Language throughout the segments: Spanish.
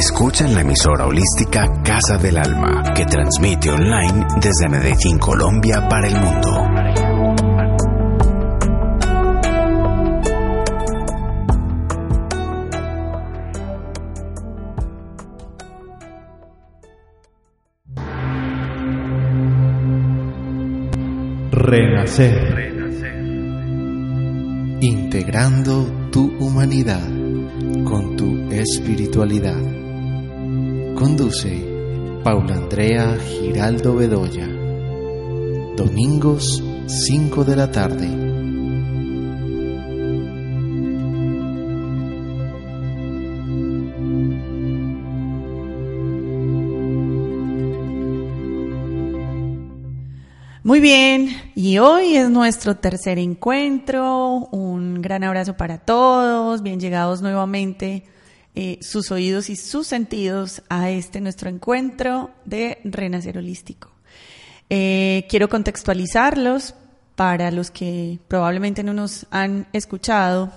Escuchan la emisora holística Casa del Alma, que transmite online desde Medellín, Colombia, para el mundo. Renacer. Integrando tu humanidad con tu espiritualidad. Conduce Paula Andrea Giraldo Bedoya. Domingos 5 de la tarde. Muy bien, y hoy es nuestro tercer encuentro. Un gran abrazo para todos, bien llegados nuevamente eh, sus oídos y sus sentidos a este nuestro encuentro de Renacer Holístico. Eh, quiero contextualizarlos para los que probablemente no nos han escuchado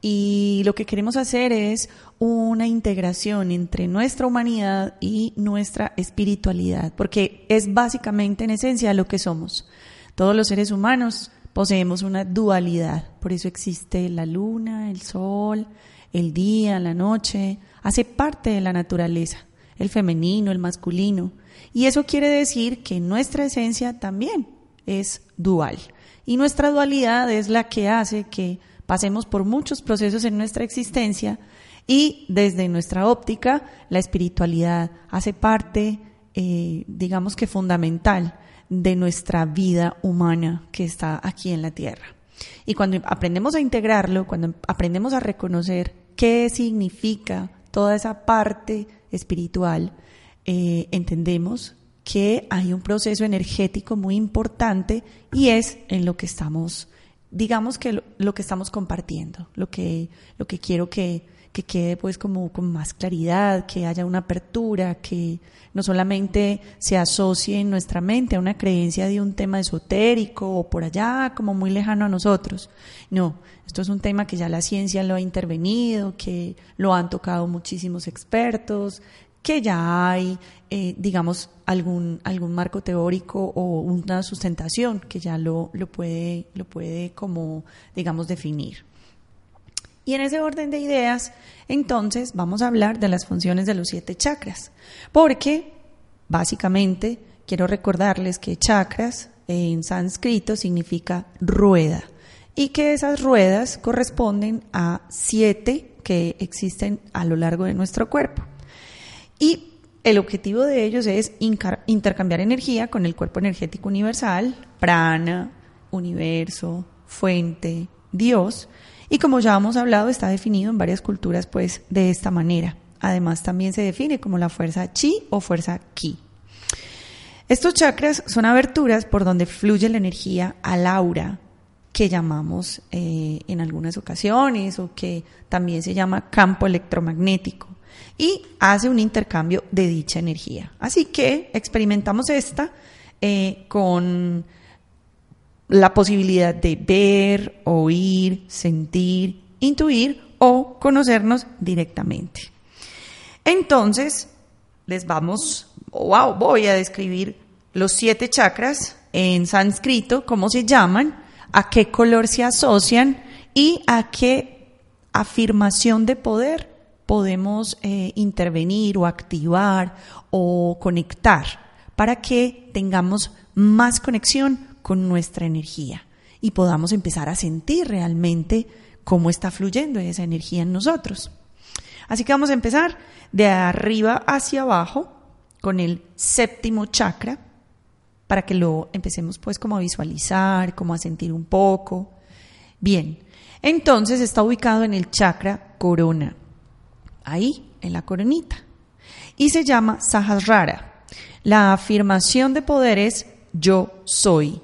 y lo que queremos hacer es una integración entre nuestra humanidad y nuestra espiritualidad, porque es básicamente en esencia lo que somos. Todos los seres humanos poseemos una dualidad, por eso existe la luna, el sol, el día, la noche, hace parte de la naturaleza, el femenino, el masculino, y eso quiere decir que nuestra esencia también es dual, y nuestra dualidad es la que hace que pasemos por muchos procesos en nuestra existencia y desde nuestra óptica la espiritualidad hace parte, eh, digamos que fundamental, de nuestra vida humana que está aquí en la tierra. Y cuando aprendemos a integrarlo, cuando aprendemos a reconocer qué significa toda esa parte espiritual, eh, entendemos que hay un proceso energético muy importante y es en lo que estamos digamos que lo, que estamos compartiendo, lo que, lo que quiero que, que quede pues como con más claridad, que haya una apertura, que no solamente se asocie en nuestra mente a una creencia de un tema esotérico o por allá como muy lejano a nosotros. No, esto es un tema que ya la ciencia lo ha intervenido, que lo han tocado muchísimos expertos, que ya hay, eh, digamos, algún, algún marco teórico o una sustentación que ya lo, lo, puede, lo puede como, digamos, definir. Y en ese orden de ideas, entonces vamos a hablar de las funciones de los siete chakras, porque básicamente quiero recordarles que chakras en sánscrito significa rueda y que esas ruedas corresponden a siete que existen a lo largo de nuestro cuerpo. Y el objetivo de ellos es intercambiar energía con el cuerpo energético universal, prana, universo, fuente, Dios, y como ya hemos hablado, está definido en varias culturas pues de esta manera. Además también se define como la fuerza chi o fuerza ki. Estos chakras son aberturas por donde fluye la energía al aura que llamamos eh, en algunas ocasiones o que también se llama campo electromagnético y hace un intercambio de dicha energía. Así que experimentamos esta eh, con la posibilidad de ver, oír, sentir, intuir o conocernos directamente. Entonces, les vamos, wow, voy a describir los siete chakras en sánscrito, cómo se llaman, a qué color se asocian y a qué afirmación de poder podemos eh, intervenir o activar o conectar para que tengamos más conexión con nuestra energía y podamos empezar a sentir realmente cómo está fluyendo esa energía en nosotros. Así que vamos a empezar de arriba hacia abajo con el séptimo chakra. para que lo empecemos pues como a visualizar, como a sentir un poco. Bien, entonces está ubicado en el chakra corona, ahí, en la coronita, y se llama Sahasrara. La afirmación de poder es yo soy.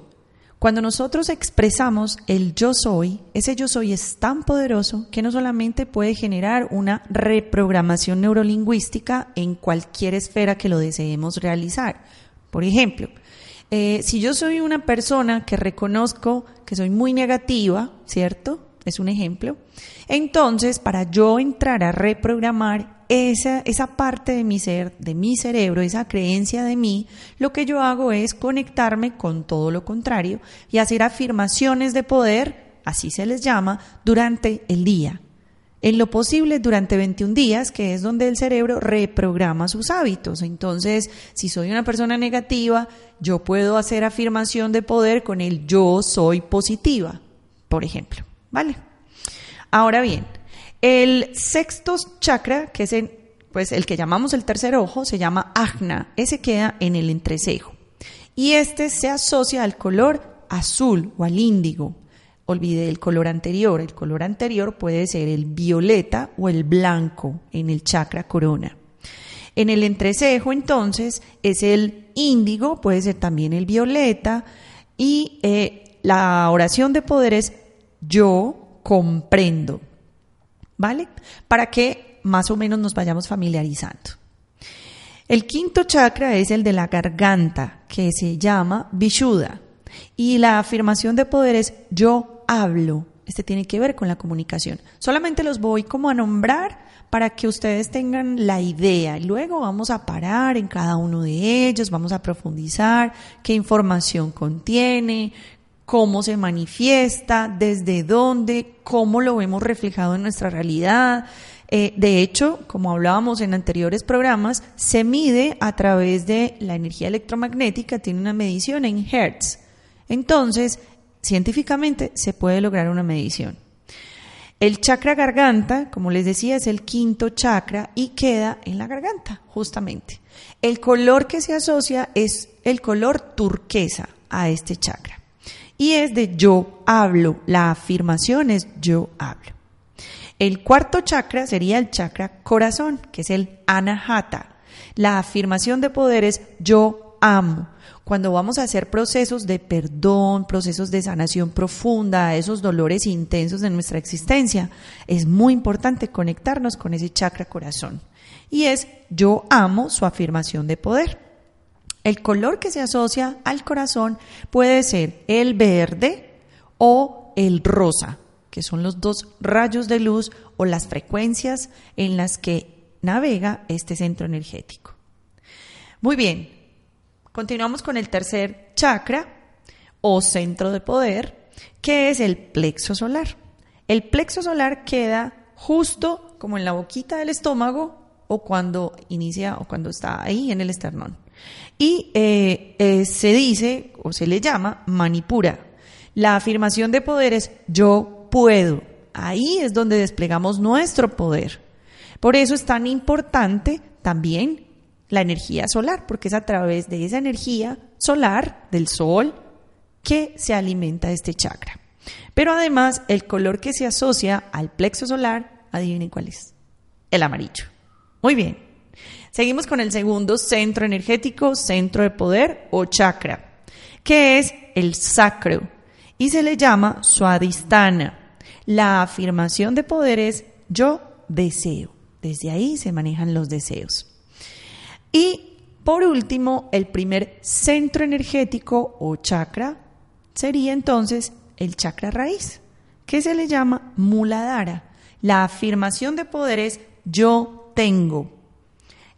Cuando nosotros expresamos el yo soy, ese yo soy es tan poderoso que no solamente puede generar una reprogramación neurolingüística en cualquier esfera que lo deseemos realizar. Por ejemplo, eh, si yo soy una persona que reconozco que soy muy negativa, ¿cierto? Es un ejemplo. Entonces, para yo entrar a reprogramar esa, esa parte de mi ser, de mi cerebro, esa creencia de mí, lo que yo hago es conectarme con todo lo contrario y hacer afirmaciones de poder, así se les llama, durante el día. En lo posible durante 21 días, que es donde el cerebro reprograma sus hábitos. Entonces, si soy una persona negativa, yo puedo hacer afirmación de poder con el yo soy positiva, por ejemplo. ¿Vale? Ahora bien, el sexto chakra, que es el, pues el que llamamos el tercer ojo, se llama Ajna. Ese queda en el entrecejo. Y este se asocia al color azul o al índigo. Olvide el color anterior. El color anterior puede ser el violeta o el blanco en el chakra corona. En el entrecejo, entonces, es el índigo, puede ser también el violeta. Y eh, la oración de poder es yo comprendo. ¿Vale? Para que más o menos nos vayamos familiarizando. El quinto chakra es el de la garganta, que se llama Vishuddha. Y la afirmación de poder es yo hablo. Este tiene que ver con la comunicación. Solamente los voy como a nombrar para que ustedes tengan la idea. Luego vamos a parar en cada uno de ellos, vamos a profundizar qué información contiene, cómo se manifiesta, desde dónde, cómo lo vemos reflejado en nuestra realidad. Eh, de hecho, como hablábamos en anteriores programas, se mide a través de la energía electromagnética, tiene una medición en Hertz. Entonces, científicamente se puede lograr una medición. El chakra garganta, como les decía, es el quinto chakra y queda en la garganta, justamente. El color que se asocia es el color turquesa a este chakra y es de yo hablo. La afirmación es yo hablo. El cuarto chakra sería el chakra corazón, que es el anahata. La afirmación de poder es yo amo. Cuando vamos a hacer procesos de perdón, procesos de sanación profunda esos dolores intensos de nuestra existencia, es muy importante conectarnos con ese chakra corazón. Y es yo amo su afirmación de poder. El color que se asocia al corazón puede ser el verde o el rosa, que son los dos rayos de luz o las frecuencias en las que navega este centro energético. Muy bien, continuamos con el tercer chakra o centro de poder, que es el plexo solar. El plexo solar queda justo como en la boquita del estómago o cuando inicia o cuando está ahí en el esternón y eh, eh, se dice o se le llama manipura. La afirmación de poder es yo puedo. Ahí es donde desplegamos nuestro poder. Por eso es tan importante también la energía solar, porque es a través de esa energía solar del sol que se alimenta este chakra. Pero además el color que se asocia al plexo solar, adivinen cuál es, el amarillo. Muy bien, Seguimos con el segundo centro energético, centro de poder o chakra, que es el sacro y se le llama suadistana. La afirmación de poder es yo deseo. Desde ahí se manejan los deseos. Y por último, el primer centro energético o chakra sería entonces el chakra raíz, que se le llama muladhara. La afirmación de poder es yo tengo.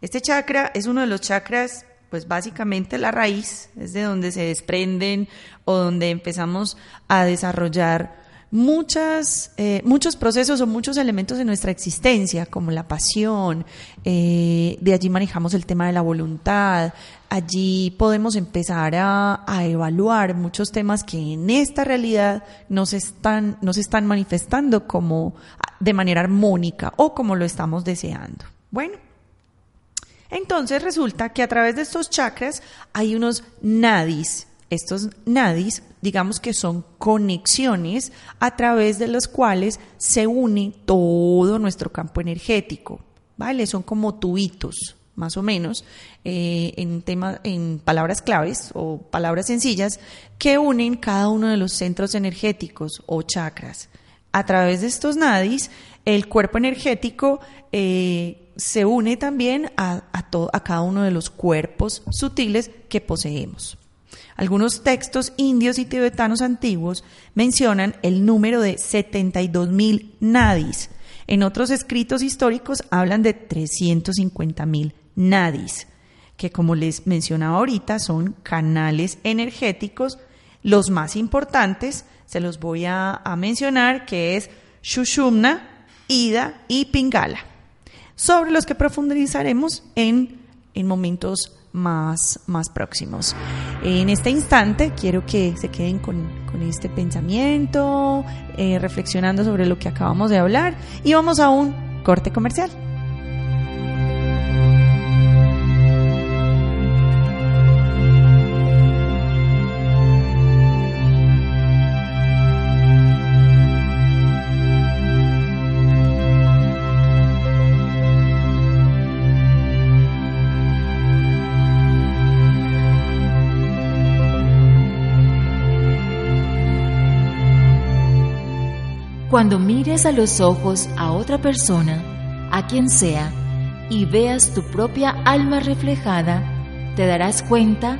Este chakra es uno de los chakras, pues básicamente la raíz, es de donde se desprenden o donde empezamos a desarrollar muchas, eh, muchos procesos o muchos elementos de nuestra existencia, como la pasión, eh, de allí manejamos el tema de la voluntad, allí podemos empezar a, a, evaluar muchos temas que en esta realidad nos están, nos están manifestando como de manera armónica o como lo estamos deseando. Bueno, Entonces resulta que a través de estos chakras hay unos nadis. Estos nadis, digamos que son conexiones a través de los cuales se une todo nuestro campo energético, ¿vale? Son como tubitos, más o menos, eh, en, tema, en palabras claves o palabras sencillas, que unen cada uno de los centros energéticos o chakras. A través de estos nadis, el cuerpo energético eh, se une también a, a cada uno de los cuerpos sutiles que poseemos. Algunos textos indios y tibetanos antiguos mencionan el número de 72.000 nadis. En otros escritos históricos hablan de 350.000 nadis, que como les mencionaba ahorita son canales energéticos. Los más importantes se los voy a, mencionar, que es Shushumna, Ida y Pingala, sobre los que profundizaremos en, en momentos más, más próximos. En este instante quiero que se queden con, este pensamiento, eh, reflexionando sobre lo que acabamos de hablar y vamos a un corte comercial. Cuando mires a los ojos a otra persona, a quien sea, y veas tu propia alma reflejada, te darás cuenta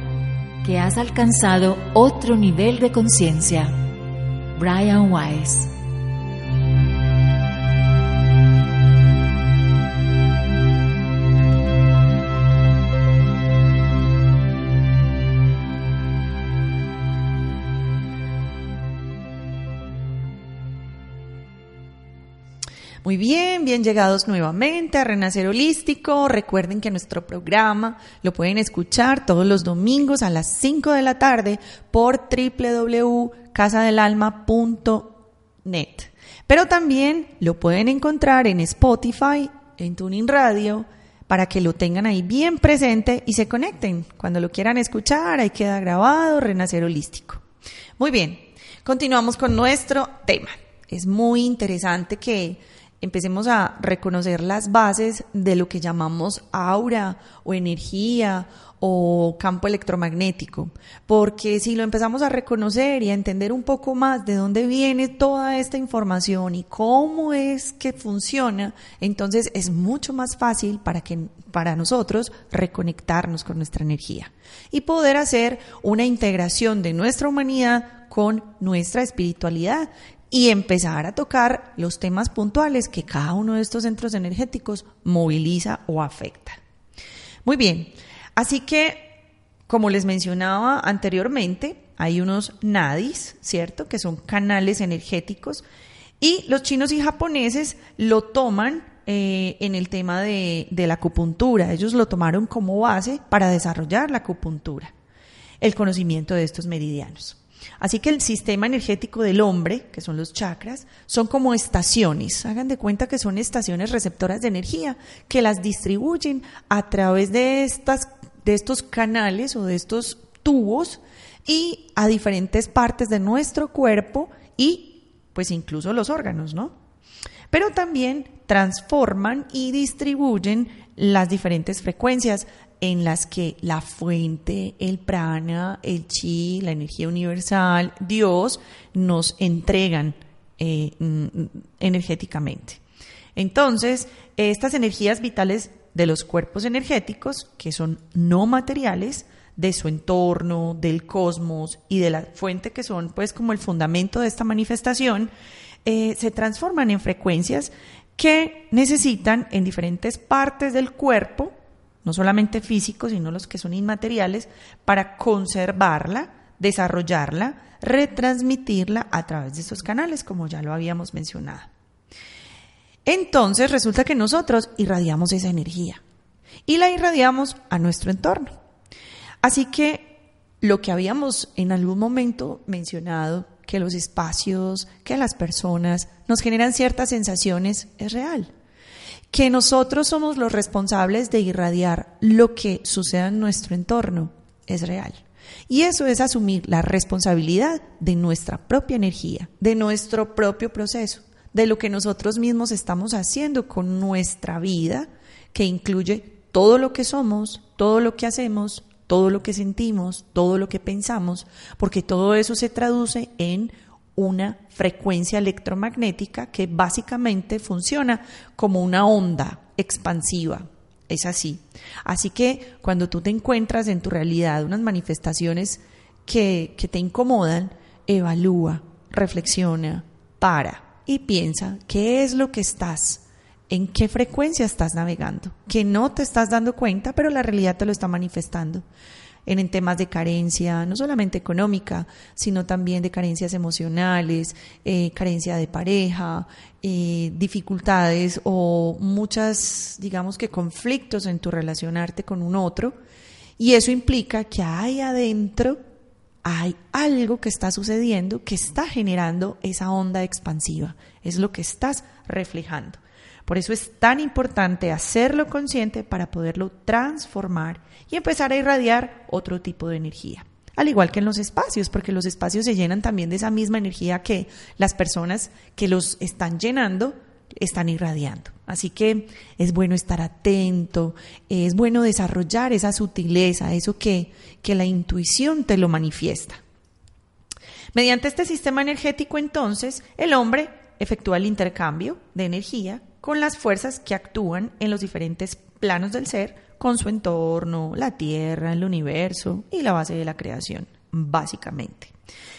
que has alcanzado otro nivel de conciencia. Brian Weiss Muy bien, bien llegados nuevamente a Renacer Holístico. Recuerden que nuestro programa lo pueden escuchar todos los domingos a las 5 de la tarde por www.casadelalma.net. Pero también lo pueden encontrar en Spotify, en Tuning Radio, para que lo tengan ahí bien presente y se conecten. Cuando lo quieran escuchar, ahí queda grabado Renacer Holístico. Muy bien, continuamos con nuestro tema. Es muy interesante que empecemos a reconocer las bases de lo que llamamos aura o energía o campo electromagnético, porque si lo empezamos a reconocer y a entender un poco más de dónde viene toda esta información y cómo es que funciona, entonces es mucho más fácil para que para nosotros reconectarnos con nuestra energía y poder hacer una integración de nuestra humanidad con nuestra espiritualidad y empezar a tocar los temas puntuales que cada uno de estos centros energéticos moviliza o afecta. Muy bien, así que, como les mencionaba anteriormente, hay unos nadis, ¿cierto? Que son canales energéticos y los chinos y japoneses lo toman eh, en el tema de, de la acupuntura. Ellos lo tomaron como base para desarrollar la acupuntura, el conocimiento de estos meridianos. Así que el sistema energético del hombre, que son los chakras, son como estaciones. Hagan de cuenta que son estaciones receptoras de energía que las distribuyen a través de, estas, de estos canales o de estos tubos y a diferentes partes de nuestro cuerpo y pues incluso los órganos, ¿no? Pero también transforman y distribuyen las diferentes frecuencias en las que la fuente, el prana, el chi, la energía universal, Dios, nos entregan eh, mm, energéticamente. Entonces, estas energías vitales de los cuerpos energéticos, que son no materiales, de su entorno, del cosmos y de la fuente que son pues como el fundamento de esta manifestación, eh, se transforman en frecuencias que necesitan en diferentes partes del cuerpo no solamente físicos, sino los que son inmateriales, para conservarla, desarrollarla, retransmitirla a través de esos canales, como ya lo habíamos mencionado. Entonces resulta que nosotros irradiamos esa energía y la irradiamos a nuestro entorno. Así que lo que habíamos en algún momento mencionado, que los espacios, que las personas nos generan ciertas sensaciones, es real que nosotros somos los responsables de irradiar lo que suceda en nuestro entorno es real. Y eso es asumir la responsabilidad de nuestra propia energía, de nuestro propio proceso, de lo que nosotros mismos estamos haciendo con nuestra vida, que incluye todo lo que somos, todo lo que hacemos, todo lo que sentimos, todo lo que pensamos, porque todo eso se traduce en una frecuencia electromagnética que básicamente funciona como una onda expansiva. Es así. Así que cuando tú te encuentras en tu realidad unas manifestaciones que, que te incomodan, evalúa, reflexiona, para y piensa qué es lo que estás, en qué frecuencia estás navegando, que no te estás dando cuenta, pero la realidad te lo está manifestando en, temas de carencia, no solamente económica, sino también de carencias emocionales, eh, carencia de pareja, eh, dificultades o muchas, digamos que conflictos en tu relacionarte con un otro. Y eso implica que hay adentro, hay algo que está sucediendo que está generando esa onda expansiva. Es lo que estás reflejando. Por eso es tan importante hacerlo consciente para poderlo transformar y empezar a irradiar otro tipo de energía. Al igual que en los espacios, porque los espacios se llenan también de esa misma energía que las personas que los están llenando están irradiando. Así que es bueno estar atento, es bueno desarrollar esa sutileza, eso que, que la intuición te lo manifiesta. Mediante este sistema energético, entonces, el hombre efectúa el intercambio de energía con las fuerzas que actúan en los diferentes planos del ser, con su entorno, la Tierra, el universo y la base de la creación, básicamente.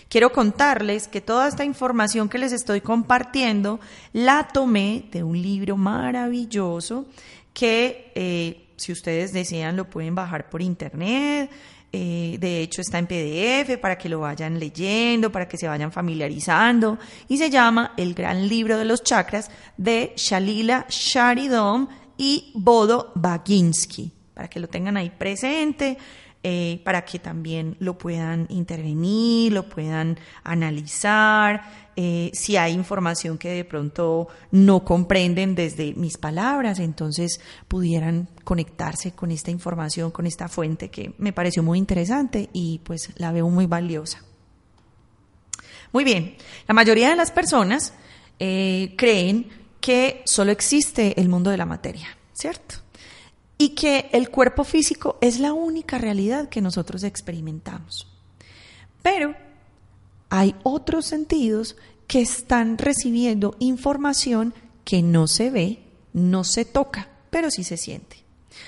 Quiero contarles que toda esta información que les estoy compartiendo la tomé de un libro maravilloso que eh, si ustedes desean lo pueden bajar por internet. Eh, de hecho, está en PDF para que lo vayan leyendo, para que se vayan familiarizando. Y se llama El Gran Libro de los Chakras de Shalila Sharidom y Bodo Baginski, para que lo tengan ahí presente. Eh, para que también lo puedan intervenir, lo puedan analizar, eh, si hay información que de pronto no comprenden desde mis palabras, entonces pudieran conectarse con esta información, con esta fuente que me pareció muy interesante y pues la veo muy valiosa. Muy bien, la mayoría de las personas eh, creen que solo existe el mundo de la materia, ¿cierto? y que el cuerpo físico es la única realidad que nosotros experimentamos. Pero hay otros sentidos que están recibiendo información que no se ve, no se toca, pero sí se siente.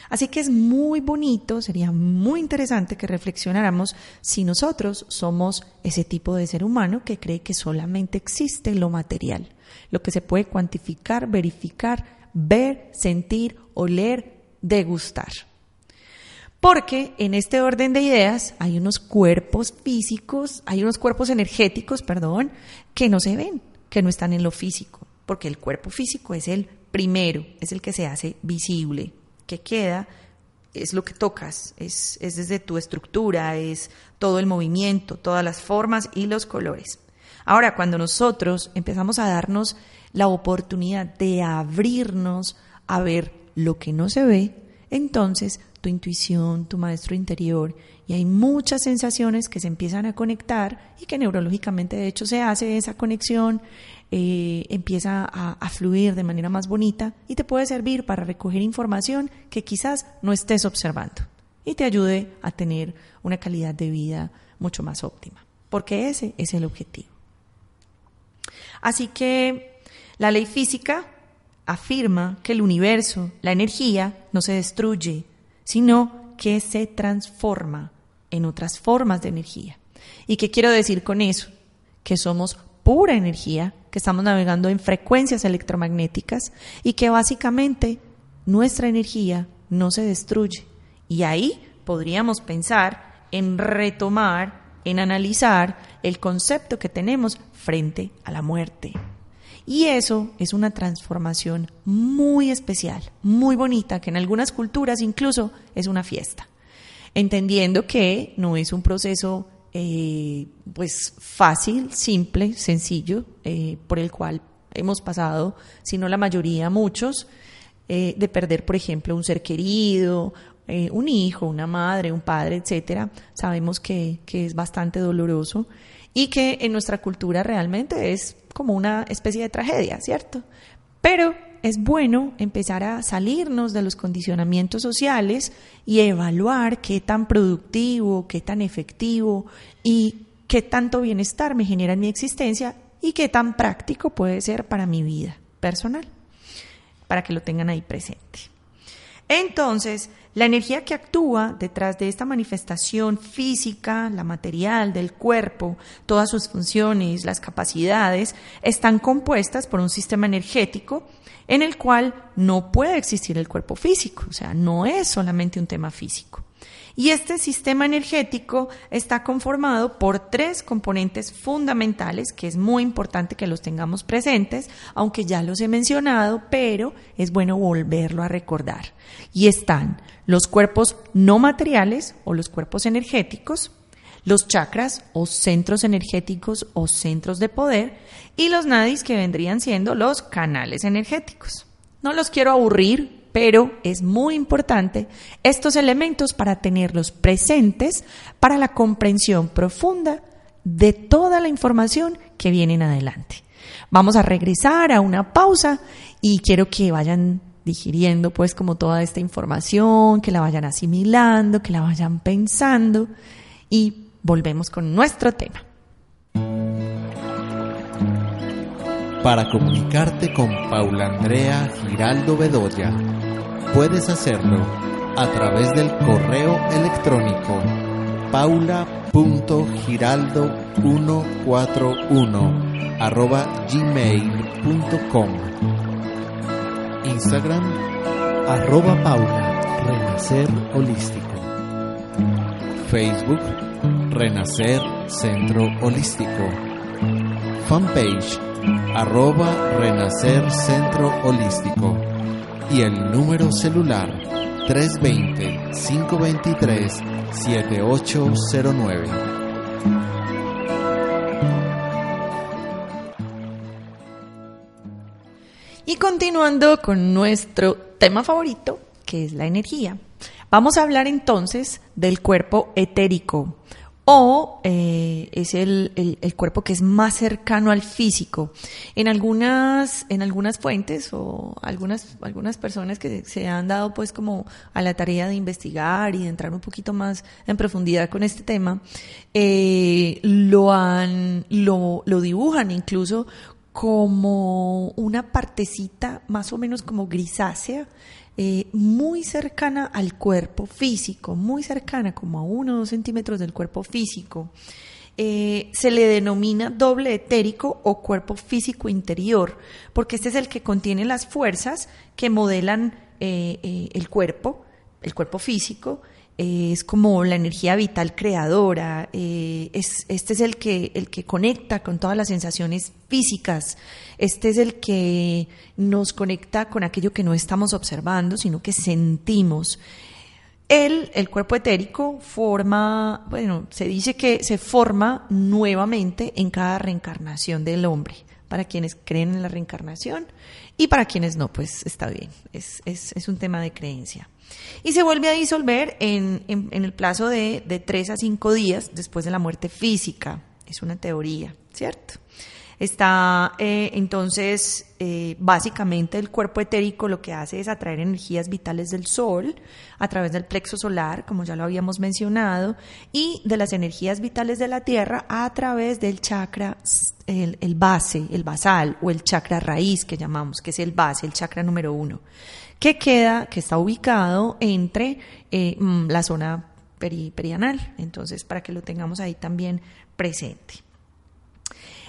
Así que es muy bonito, sería muy interesante que reflexionáramos si nosotros somos ese tipo de ser humano que cree que solamente existe lo material, lo que se puede cuantificar, verificar, ver, sentir, oler, degustar. Porque en este orden de ideas hay unos cuerpos físicos, hay unos cuerpos energéticos, perdón, que no se ven, que no están en lo físico, porque el cuerpo físico es el primero, es el que se hace visible, que queda, es lo que tocas, es, es desde tu estructura, es todo el movimiento, todas las formas y los colores. Ahora, cuando nosotros empezamos a darnos la oportunidad de abrirnos a ver lo que no se ve, entonces tu intuición, tu maestro interior, y hay muchas sensaciones que se empiezan a conectar y que neurológicamente de hecho se hace esa conexión, eh, empieza a, a fluir de manera más bonita y te puede servir para recoger información que quizás no estés observando y te ayude a tener una calidad de vida mucho más óptima, porque ese es el objetivo. Así que la ley física afirma que el universo, la energía, no se destruye, sino que se transforma en otras formas de energía. ¿Y qué quiero decir con eso? Que somos pura energía, que estamos navegando en frecuencias electromagnéticas y que básicamente nuestra energía no se destruye. Y ahí podríamos pensar en retomar, en analizar el concepto que tenemos frente a la muerte. Y eso es una transformación muy especial, muy bonita, que en algunas culturas incluso es una fiesta. Entendiendo que no es un proceso eh, pues fácil, simple, sencillo, eh, por el cual hemos pasado, sino la mayoría, muchos, eh, de perder, por ejemplo, un ser querido, un hijo, una madre, un padre, etcétera. Sabemos que, que es bastante doloroso y que en nuestra cultura realmente es como una especie de tragedia, ¿cierto? Pero es bueno empezar a salirnos de los condicionamientos sociales y evaluar qué tan productivo, qué tan efectivo y qué tanto bienestar me genera en mi existencia y qué tan práctico puede ser para mi vida personal, para que lo tengan ahí presente. Entonces, la energía que actúa detrás de esta manifestación física, la material del cuerpo, todas sus funciones, las capacidades, están compuestas por un sistema energético en el cual no puede existir el cuerpo físico, o sea, no es solamente un tema físico. Y este sistema energético está conformado por tres componentes fundamentales, que es muy importante que los tengamos presentes, aunque ya los he mencionado, pero es bueno volverlo a recordar. Y están los cuerpos no materiales o los cuerpos energéticos, los chakras o centros energéticos o centros de poder y los nadis que vendrían siendo los canales energéticos. No los quiero aburrir pero es muy importante estos elementos para tenerlos presentes para la comprensión profunda de toda la información que viene en adelante. Vamos a regresar a una pausa y quiero que vayan digiriendo pues como toda esta información, que la vayan asimilando, que la vayan pensando y volvemos con nuestro tema. Para comunicarte con Paula Andrea Giraldo Bedoya Puedes hacerlo a través del correo electrónico paula.giraldo141 arroba gmail.com Instagram arroba paula renacer holístico. Facebook Renacer Centro Holístico. Fanpage arroba Renacer Centro Holístico y el número celular 320-523-7809. Y continuando con nuestro tema favorito, que es la energía, vamos a hablar entonces del cuerpo etérico o eh, es el, el, cuerpo que es más cercano al físico. En algunas, en algunas fuentes o algunas, algunas personas que se han dado pues como a la tarea de investigar y de entrar un poquito más en profundidad con este tema, eh, lo han, lo, lo dibujan incluso como una partecita más o menos como grisácea eh, muy cercana al cuerpo físico, muy cercana, como a uno o dos centímetros del cuerpo físico. Eh, se le denomina doble etérico o cuerpo físico interior, porque este es el que contiene las fuerzas que modelan eh, el cuerpo, el cuerpo físico, es como la energía vital creadora, eh, es, este es el que, el que conecta con todas las sensaciones físicas, este es el que nos conecta con aquello que no estamos observando, sino que sentimos. El, el cuerpo etérico forma, bueno, se dice que se forma nuevamente en cada reencarnación del hombre. Para quienes creen en la reencarnación y para quienes no, pues está bien, es, es, un tema de creencia y se vuelve a disolver en, el plazo de, de 3 a 5 días después de la muerte física. Es una teoría, ¿cierto? Está eh, entonces, eh, básicamente el cuerpo etérico lo que hace es atraer energías vitales del sol a través del plexo solar, como ya lo habíamos mencionado, y de las energías vitales de la tierra a través del chakra, el, base, el basal o el chakra raíz que llamamos, que es el base, el chakra número uno que queda, que está ubicado entre eh, mm, la zona perianal. Entonces, para que lo tengamos ahí también presente.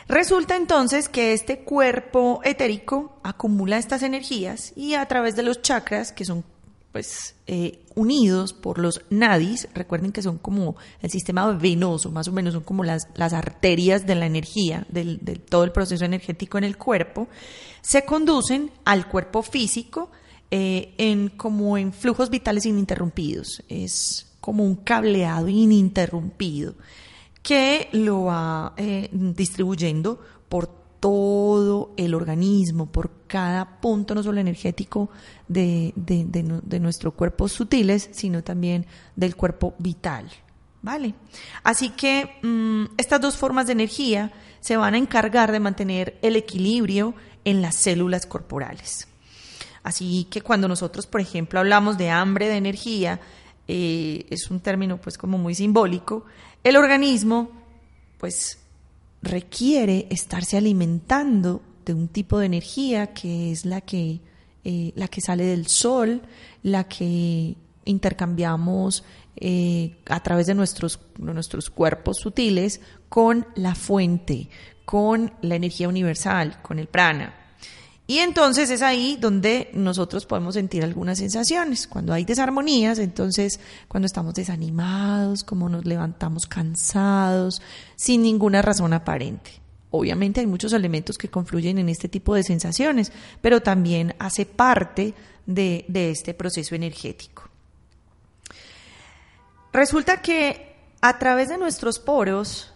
Resulta entonces que este cuerpo etérico acumula estas energías y a través de los chakras, que son pues eh, unidos por los nadis, recuerden que son como el sistema venoso, más o menos son como las, las arterias de la energía, del, de todo el proceso energético en el cuerpo, se conducen al cuerpo físico, eh, en, como en flujos vitales ininterrumpidos. Es como un cableado ininterrumpido que lo va eh, distribuyendo por todo el organismo, por cada punto, no solo energético de, de, nuestro cuerpo sutiles, sino también del cuerpo vital. ¿Vale? Así que mm, estas dos formas de energía se van a encargar de mantener el equilibrio en las células corporales. Así que cuando nosotros, por ejemplo, hablamos de hambre de energía, eh, es un término pues como muy simbólico, el organismo pues requiere estarse alimentando de un tipo de energía que es la que, eh, la que sale del sol, la que intercambiamos eh, a través de nuestros, nuestros cuerpos sutiles con la fuente, con la energía universal, con el prana. Y entonces es ahí donde nosotros podemos sentir algunas sensaciones. Cuando hay desarmonías, entonces cuando estamos desanimados, como nos levantamos cansados, sin ninguna razón aparente. Obviamente hay muchos elementos que confluyen en este tipo de sensaciones, pero también hace parte de, este proceso energético. Resulta que a través de nuestros poros,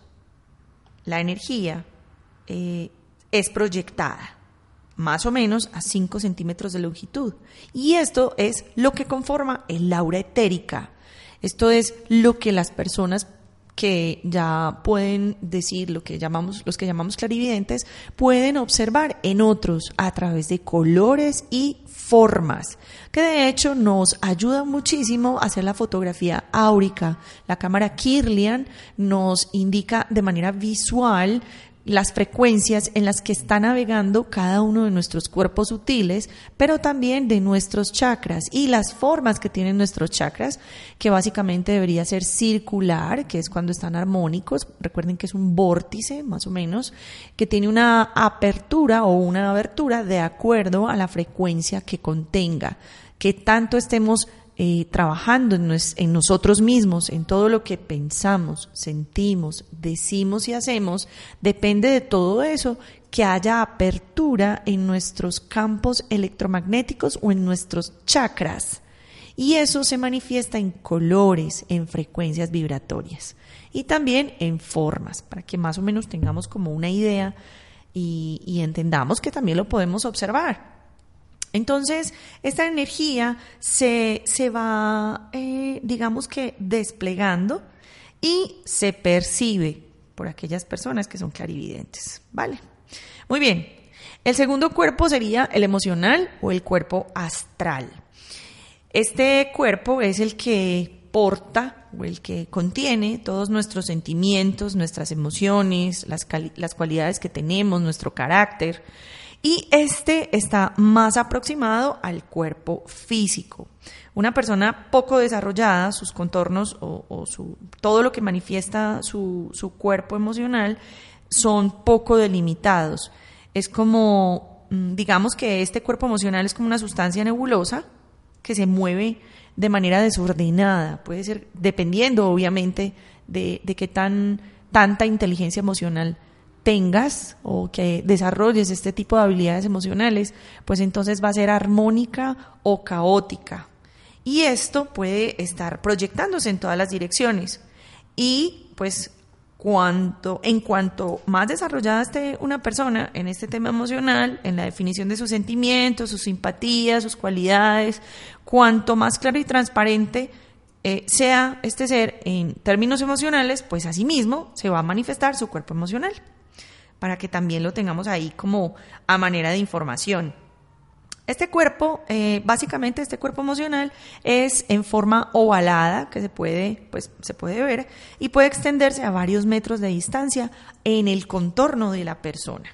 la energía eh, es proyectada más o menos a 5 centímetros de longitud. Y esto es lo que conforma el aura etérica. Esto es lo que las personas que ya pueden decir lo que llamamos los que llamamos clarividentes pueden observar en otros a través de colores y formas que de hecho nos ayuda muchísimo a hacer la fotografía áurica la cámara Kirlian nos indica de manera visual las frecuencias en las que está navegando cada uno de nuestros cuerpos sutiles, pero también de nuestros chakras y las formas que tienen nuestros chakras, que básicamente debería ser circular, que es cuando están armónicos, recuerden que es un vórtice más o menos, que tiene una apertura o una abertura de acuerdo a la frecuencia que contenga, que tanto estemos eh, trabajando en, nosotros mismos, en todo lo que pensamos, sentimos, decimos y hacemos, depende de todo eso que haya apertura en nuestros campos electromagnéticos o en nuestros chakras. Y eso se manifiesta en colores, en frecuencias vibratorias y también en formas, para que más o menos tengamos como una idea y entendamos que también lo podemos observar. Entonces, esta energía se, va, eh, digamos que, desplegando y se percibe por aquellas personas que son clarividentes. ¿Vale? Muy bien. El segundo cuerpo sería el emocional o el cuerpo astral. Este cuerpo es el que porta o el que contiene todos nuestros sentimientos, nuestras emociones, las, las cualidades que tenemos, nuestro carácter y este está más aproximado al cuerpo físico. Una persona poco desarrollada, sus contornos o, todo lo que manifiesta su, su, cuerpo emocional son poco delimitados. Es como, mm, digamos que este cuerpo emocional es como una sustancia nebulosa que se mueve de manera desordenada. Puede ser, dependiendo obviamente de, de qué tan, tanta inteligencia emocional tengas o que desarrolles este tipo de habilidades emocionales, pues entonces va a ser armónica o caótica. Y esto puede estar proyectándose en todas las direcciones. Y pues cuanto, en cuanto más desarrollada esté una persona en este tema emocional, en la definición de sus sentimientos, sus simpatías, sus cualidades, cuanto más claro y transparente eh, sea este ser en términos emocionales, pues asimismo se va a manifestar su cuerpo emocional para que también lo tengamos ahí como a manera de información. Este cuerpo, eh, básicamente este cuerpo emocional, es en forma ovalada, que se puede, pues, se puede ver, y puede extenderse a varios metros de distancia en el contorno de la persona.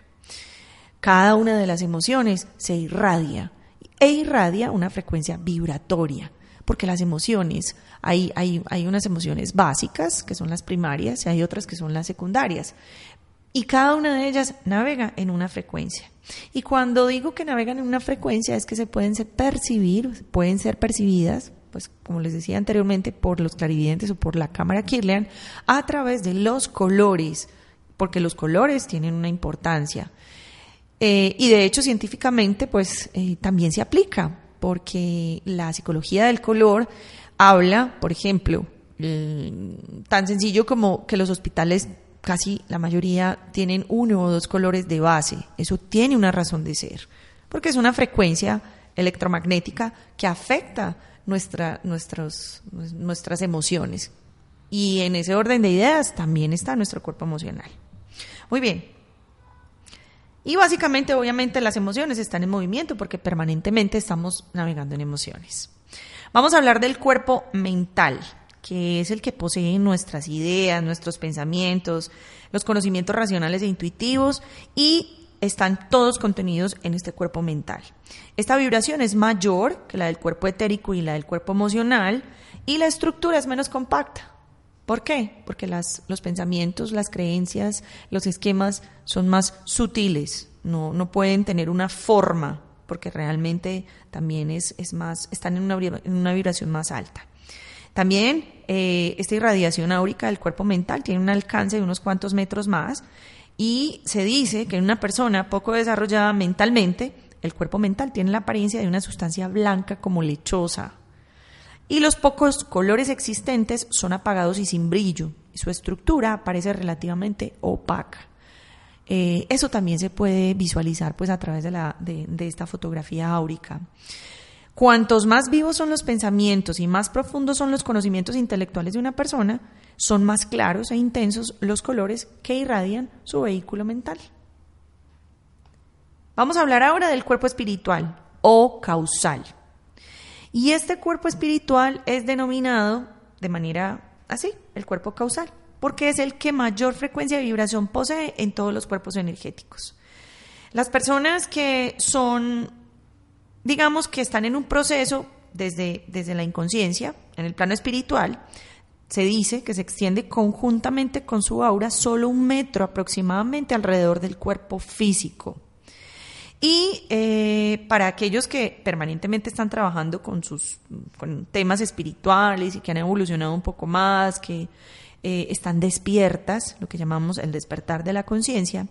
Cada una de las emociones se irradia e irradia una frecuencia vibratoria, porque las emociones, hay, hay, hay unas emociones básicas, que son las primarias, y hay otras que son las secundarias y cada una de ellas navega en una frecuencia. Y cuando digo que navegan en una frecuencia es que se pueden percibir, pueden ser percibidas, pues como les decía anteriormente, por los clarividentes o por la cámara Kirlian, a través de los colores, porque los colores tienen una importancia. Eh, y de hecho científicamente pues eh, también se aplica, porque la psicología del color habla, por ejemplo, tan sencillo como que los hospitales casi la mayoría tienen uno o dos colores de base. Eso tiene una razón de ser, porque es una frecuencia electromagnética que afecta nuestros, nuestras emociones. Y en ese orden de ideas también está nuestro cuerpo emocional. Muy bien. Y básicamente, obviamente, las emociones están en movimiento porque permanentemente estamos navegando en emociones. Vamos a hablar del cuerpo mental, que es el que posee nuestras ideas, nuestros pensamientos, los conocimientos racionales e intuitivos y están todos contenidos en este cuerpo mental. Esta vibración es mayor que la del cuerpo etérico y la del cuerpo emocional y la estructura es menos compacta. ¿Por qué? Porque los pensamientos, las creencias, los esquemas son más sutiles, no, no pueden tener una forma, porque realmente también es, es más, están en una vibración más alta. También eh, esta irradiación áurica del cuerpo mental tiene un alcance de unos cuantos metros más y se dice que en una persona poco desarrollada mentalmente, el cuerpo mental tiene la apariencia de una sustancia blanca como lechosa, y los pocos colores existentes son apagados y sin brillo, y su estructura parece relativamente opaca. Eh, eso también se puede visualizar pues a través de, la, de esta fotografía áurica. Cuantos más vivos son los pensamientos y más profundos son los conocimientos intelectuales de una persona, son más claros e intensos los colores que irradian su vehículo mental. Vamos a hablar ahora del cuerpo espiritual o causal. Y este cuerpo espiritual es denominado de manera así, el cuerpo causal, porque es el que mayor frecuencia de vibración posee en todos los cuerpos energéticos. Las personas que son, digamos que están en un proceso desde, desde la inconsciencia, en el plano espiritual, se dice que se extiende conjuntamente con su aura solo un metro aproximadamente alrededor del cuerpo físico. Y eh, para aquellos que permanentemente están trabajando con sus con temas espirituales y que han evolucionado un poco más, que eh, están despiertas, lo que llamamos el despertar de la conciencia,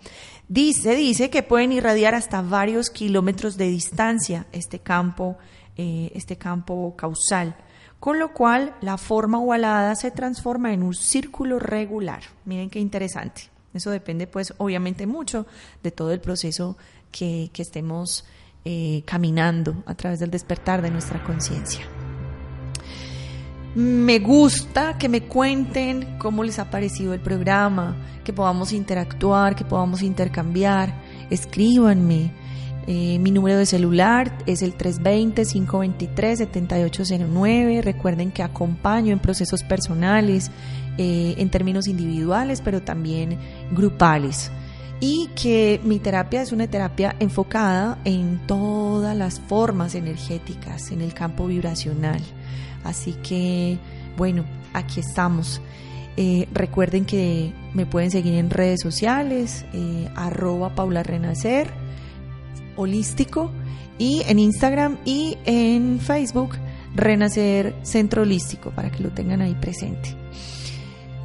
dice, dice que pueden irradiar hasta varios kilómetros de distancia este campo, eh, este campo causal, con lo cual la forma ovalada se transforma en un círculo regular. Miren qué interesante. Eso depende, pues, obviamente mucho de todo el proceso que, estemos eh, caminando a través del despertar de nuestra conciencia. Me gusta que me cuenten cómo les ha parecido el programa, que podamos interactuar, que podamos intercambiar. Escríbanme. Eh, mi número de celular es el 320-523-7809. Recuerden que acompaño en procesos personales, eh, en términos individuales, pero también grupales y que mi terapia es una terapia enfocada en todas las formas energéticas, en el campo vibracional. Así que, bueno, aquí estamos. Eh, recuerden que me pueden seguir en redes sociales, eh, arroba Paula Renacer, holístico, y en Instagram y en Facebook, Renacer Centro Holístico, para que lo tengan ahí presente.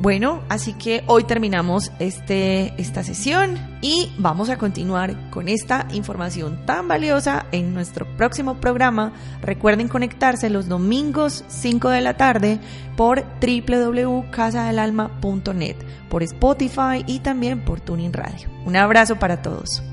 Bueno, así que hoy terminamos este, esta sesión y vamos a continuar con esta información tan valiosa en nuestro próximo programa. Recuerden conectarse los domingos 5 de la tarde por www.casadelalma.net, por Spotify y también por Tuning Radio. Un abrazo para todos.